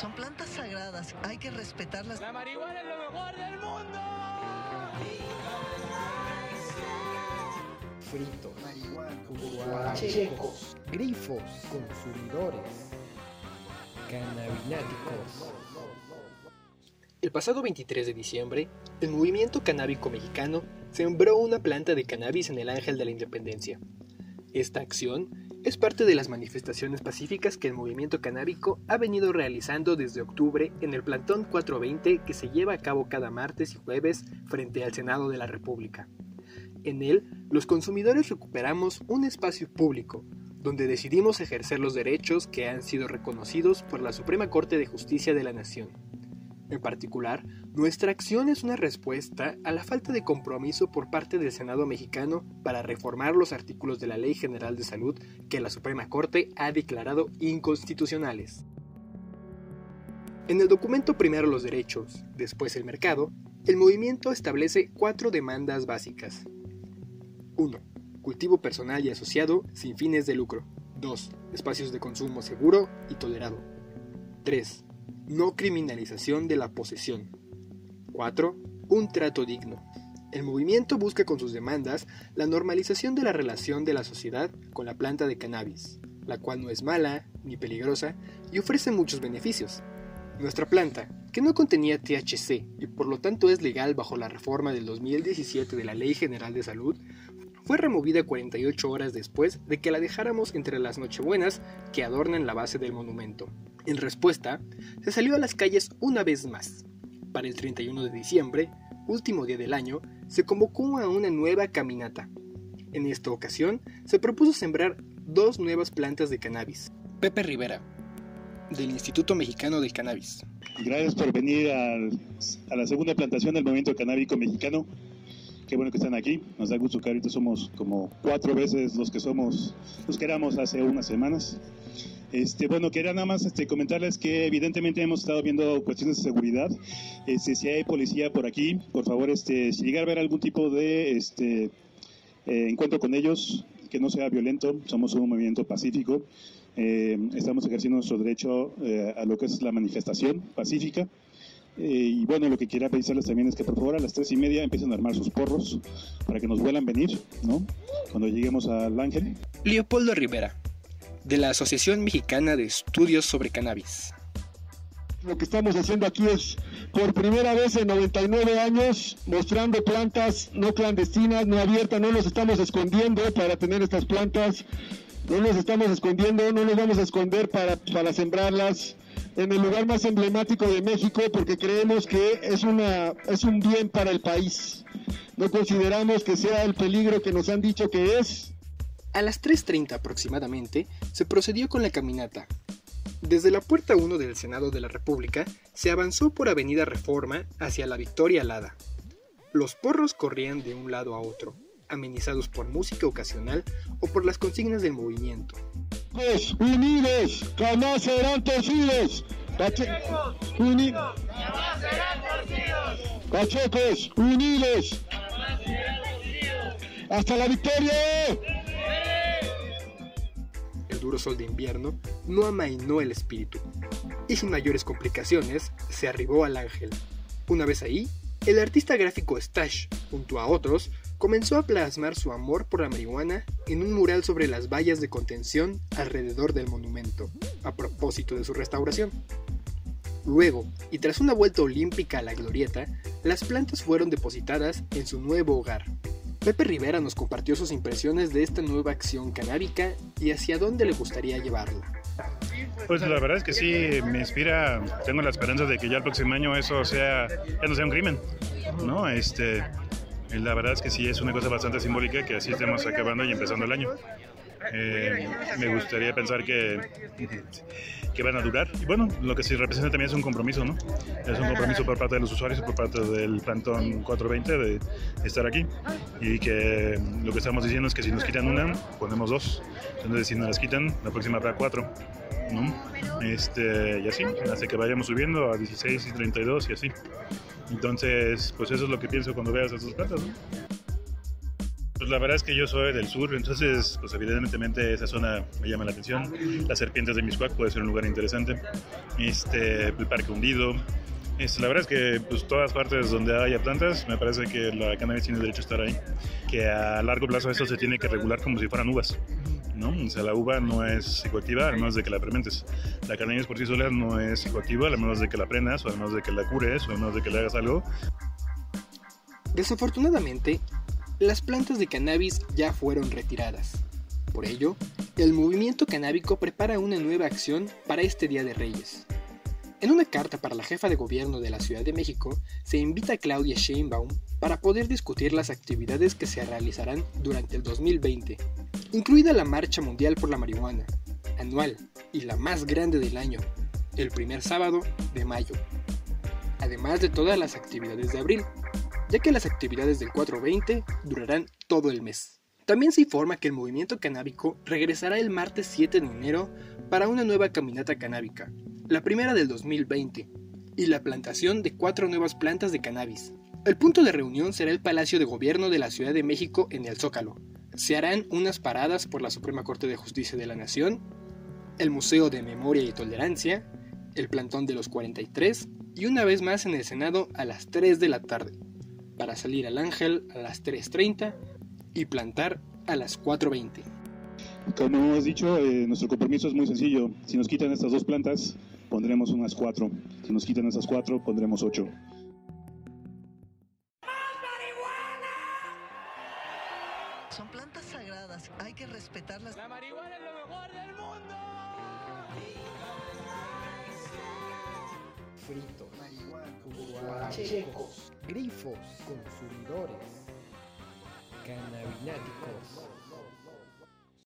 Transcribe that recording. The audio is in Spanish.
Son plantas sagradas, hay que respetarlas. La marihuana es lo mejor del mundo. Fritos, marihuana, checos, grifos, consumidores, cannabináticos. El pasado 23 de diciembre, el movimiento canábico mexicano sembró una planta de cannabis en el Ángel de la Independencia. Esta acción es parte de las manifestaciones pacíficas que el movimiento canábico ha venido realizando desde octubre en el Plantón 420 que se lleva a cabo cada martes y jueves frente al Senado de la República. En él, los consumidores recuperamos un espacio público, donde decidimos ejercer los derechos que han sido reconocidos por la Suprema Corte de Justicia de la Nación. En particular, nuestra acción es una respuesta a la falta de compromiso por parte del Senado mexicano para reformar los artículos de la Ley General de Salud que la Suprema Corte ha declarado inconstitucionales. En el documento Primero los derechos, después el mercado, el movimiento establece cuatro demandas básicas. 1. Cultivo personal y asociado sin fines de lucro. 2. Espacios de consumo seguro y tolerado. 3 no criminalización de la posesión. 4. Un trato digno. El movimiento busca con sus demandas la normalización de la relación de la sociedad con la planta de cannabis, la cual no es mala ni peligrosa y ofrece muchos beneficios. Nuestra planta, que no contenía THC y por lo tanto es legal bajo la reforma del 2017 de la Ley General de Salud, fue removida 48 horas después de que la dejáramos entre las nochebuenas que adornan la base del monumento. En respuesta, se salió a las calles una vez más. Para el 31 de diciembre, último día del año, se convocó a una nueva caminata. En esta ocasión, se propuso sembrar dos nuevas plantas de cannabis. Pepe Rivera, del Instituto Mexicano del Cannabis. Gracias por venir a la segunda plantación del movimiento canábico mexicano. Qué bueno que están aquí. Nos da gusto que ahorita somos como cuatro veces los que somos, los que éramos hace unas semanas. Este, bueno, quería nada más este, comentarles que evidentemente hemos estado viendo cuestiones de seguridad. Este, si hay policía por aquí, por favor, este, si llegar a ver algún tipo de este, eh, encuentro con ellos, que no sea violento, somos un movimiento pacífico. Eh, estamos ejerciendo nuestro derecho eh, a lo que es la manifestación pacífica. Eh, y bueno, lo que quería pedirles también es que por favor a las tres y media empiecen a armar sus porros para que nos vuelan venir, ¿no? Cuando lleguemos al Ángel. Leopoldo Rivera, de la Asociación Mexicana de Estudios sobre Cannabis. Lo que estamos haciendo aquí es, por primera vez en 99 años, mostrando plantas no clandestinas, no abiertas, no nos estamos escondiendo para tener estas plantas, no nos estamos escondiendo, no nos vamos a esconder para, para sembrarlas en el lugar más emblemático de México porque creemos que es, una, es un bien para el país. No consideramos que sea el peligro que nos han dicho que es. A las 3.30 aproximadamente se procedió con la caminata. Desde la puerta 1 del Senado de la República se avanzó por Avenida Reforma hacia la Victoria Alada. Los porros corrían de un lado a otro, amenizados por música ocasional o por las consignas del movimiento unidos, jamás serán torcidos. Pachecos, unidos, jamás serán torcidos. Pachecos, unidos, Hasta la victoria. El duro sol de invierno no amainó el espíritu, y sin mayores complicaciones se arribó al ángel. Una vez ahí, el artista gráfico Stash, junto a otros, comenzó a plasmar su amor por la marihuana en un mural sobre las vallas de contención alrededor del monumento, a propósito de su restauración. Luego, y tras una vuelta olímpica a la glorieta, las plantas fueron depositadas en su nuevo hogar. Pepe Rivera nos compartió sus impresiones de esta nueva acción canábica y hacia dónde le gustaría llevarla. Pues la verdad es que sí, me inspira, tengo la esperanza de que ya el próximo año eso sea, ya no sea un crimen, ¿no? Este, la verdad es que sí es una cosa bastante simbólica que así estemos acabando y empezando el año. Eh, me gustaría pensar que, que van a durar. Y bueno, lo que sí representa también es un compromiso, ¿no? Es un compromiso por parte de los usuarios y por parte del plantón 420 de estar aquí. Y que lo que estamos diciendo es que si nos quitan una, ponemos dos. Entonces, si nos las quitan, la próxima habrá cuatro. ¿no? Este, y así, hasta que vayamos subiendo a 16 y 32 y así. Entonces, pues eso es lo que pienso cuando veas esas plantas, ¿no? Pues la verdad es que yo soy del sur, entonces pues evidentemente esa zona me llama la atención. Las serpientes de Miscuac puede ser un lugar interesante. Este, el Parque Hundido. Este, la verdad es que pues todas partes donde haya plantas, me parece que la cannabis tiene derecho a estar ahí. Que a largo plazo esto se tiene que regular como si fueran uvas. ¿No? O sea, la uva no es psicoactiva a menos de que la fermentes. La cannabis por sí sola no es psicoactiva a menos de que la prendas o a menos de que la cures o a menos de que le hagas algo. Desafortunadamente, las plantas de cannabis ya fueron retiradas. Por ello, el movimiento canábico prepara una nueva acción para este Día de Reyes. En una carta para la jefa de gobierno de la Ciudad de México, se invita a Claudia Sheinbaum para poder discutir las actividades que se realizarán durante el 2020, incluida la Marcha Mundial por la Marihuana, anual y la más grande del año, el primer sábado de mayo, además de todas las actividades de abril, ya que las actividades del 420 durarán todo el mes. También se informa que el movimiento canábico regresará el martes 7 de enero para una nueva caminata canábica, la primera del 2020, y la plantación de cuatro nuevas plantas de cannabis. El punto de reunión será el Palacio de Gobierno de la Ciudad de México en el Zócalo. Se harán unas paradas por la Suprema Corte de Justicia de la Nación, el Museo de Memoria y Tolerancia, el Plantón de los 43 y una vez más en el Senado a las 3 de la tarde para salir al Ángel a las 3.30 y plantar a las 4.20. Como hemos dicho, eh, nuestro compromiso es muy sencillo. Si nos quitan estas dos plantas, pondremos unas cuatro. Si nos quitan esas cuatro, pondremos ocho. Fritos, marihuana, checos, grifos, consumidores, cannabináticos.